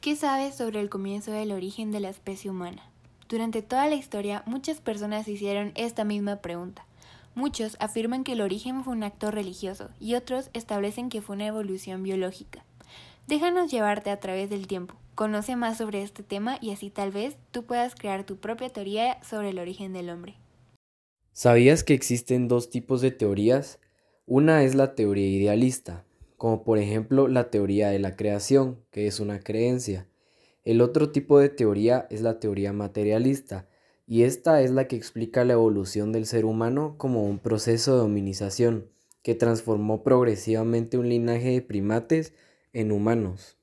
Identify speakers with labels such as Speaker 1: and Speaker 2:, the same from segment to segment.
Speaker 1: ¿Qué sabes sobre el comienzo del origen de la especie humana? Durante toda la historia, muchas personas hicieron esta misma pregunta. Muchos afirman que el origen fue un acto religioso y otros establecen que fue una evolución biológica. Déjanos llevarte a través del tiempo. Conoce más sobre este tema y así tal vez tú puedas crear tu propia teoría sobre el origen del hombre.
Speaker 2: ¿Sabías que existen dos tipos de teorías? Una es la teoría idealista, como por ejemplo la teoría de la creación, que es una creencia. El otro tipo de teoría es la teoría materialista, y esta es la que explica la evolución del ser humano como un proceso de hominización, que transformó progresivamente un linaje de primates en humanos.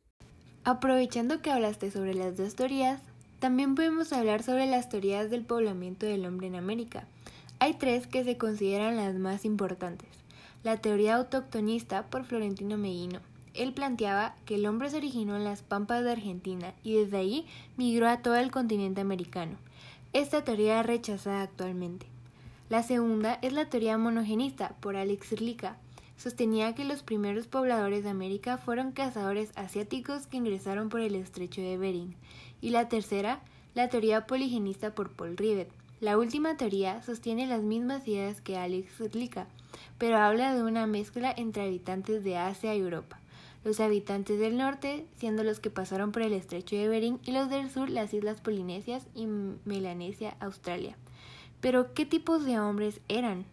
Speaker 1: Aprovechando que hablaste sobre las dos teorías, también podemos hablar sobre las teorías del poblamiento del hombre en América. Hay tres que se consideran las más importantes la teoría autoctonista por Florentino Meguino. Él planteaba que el hombre se originó en las pampas de Argentina y desde ahí migró a todo el continente americano. Esta teoría es rechazada actualmente. La segunda es la teoría monogenista por Alex Rlica. Sostenía que los primeros pobladores de América fueron cazadores asiáticos que ingresaron por el estrecho de Bering. Y la tercera, la teoría poligenista por Paul Rivet. La última teoría sostiene las mismas ideas que Alex Rlica pero habla de una mezcla entre habitantes de Asia y Europa. Los habitantes del norte siendo los que pasaron por el estrecho de Bering y los del sur las islas Polinesias y Melanesia, Australia. Pero, ¿qué tipos de hombres eran?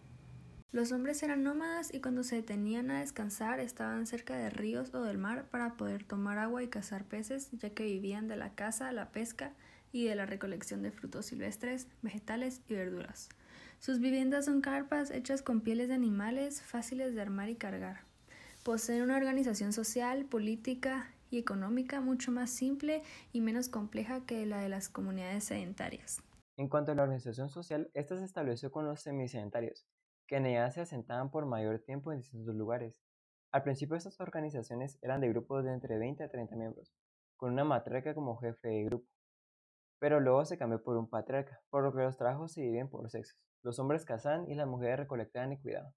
Speaker 3: Los hombres eran nómadas y cuando se detenían a descansar estaban cerca de ríos o del mar para poder tomar agua y cazar peces, ya que vivían de la caza, la pesca y de la recolección de frutos silvestres, vegetales y verduras. Sus viviendas son carpas hechas con pieles de animales fáciles de armar y cargar. Poseen una organización social, política y económica mucho más simple y menos compleja que la de las comunidades sedentarias.
Speaker 4: En cuanto a la organización social, esta se estableció con los semisedentarios, que en ella se asentaban por mayor tiempo en distintos lugares. Al principio estas organizaciones eran de grupos de entre 20 a 30 miembros, con una matriarca como jefe de grupo. Pero luego se cambió por un patriarca, por lo que los trabajos se dividen por sexos. Los hombres cazaban y las mujeres recolectaban y cuidaban.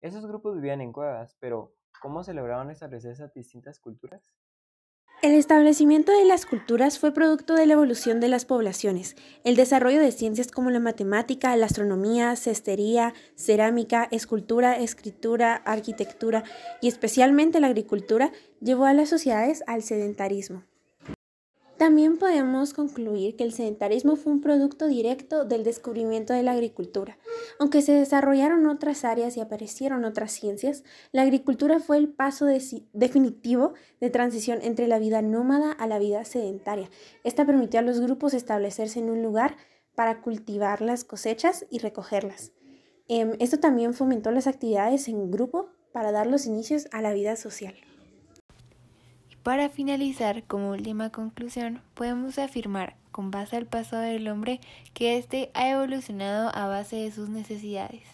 Speaker 4: Esos grupos vivían en cuevas, pero ¿cómo se establecer esas distintas culturas?
Speaker 5: El establecimiento de las culturas fue producto de la evolución de las poblaciones. El desarrollo de ciencias como la matemática, la astronomía, cestería, cerámica, escultura, escritura, arquitectura y especialmente la agricultura llevó a las sociedades al sedentarismo. También podemos concluir que el sedentarismo fue un producto directo del descubrimiento de la agricultura. Aunque se desarrollaron otras áreas y aparecieron otras ciencias, la agricultura fue el paso definitivo de transición entre la vida nómada a la vida sedentaria. Esta permitió a los grupos establecerse en un lugar para cultivar las cosechas y recogerlas. Em, esto también fomentó las actividades en grupo para dar los inicios a la vida social.
Speaker 1: Para finalizar, como última conclusión, podemos afirmar, con base al pasado del hombre, que éste ha evolucionado a base de sus necesidades.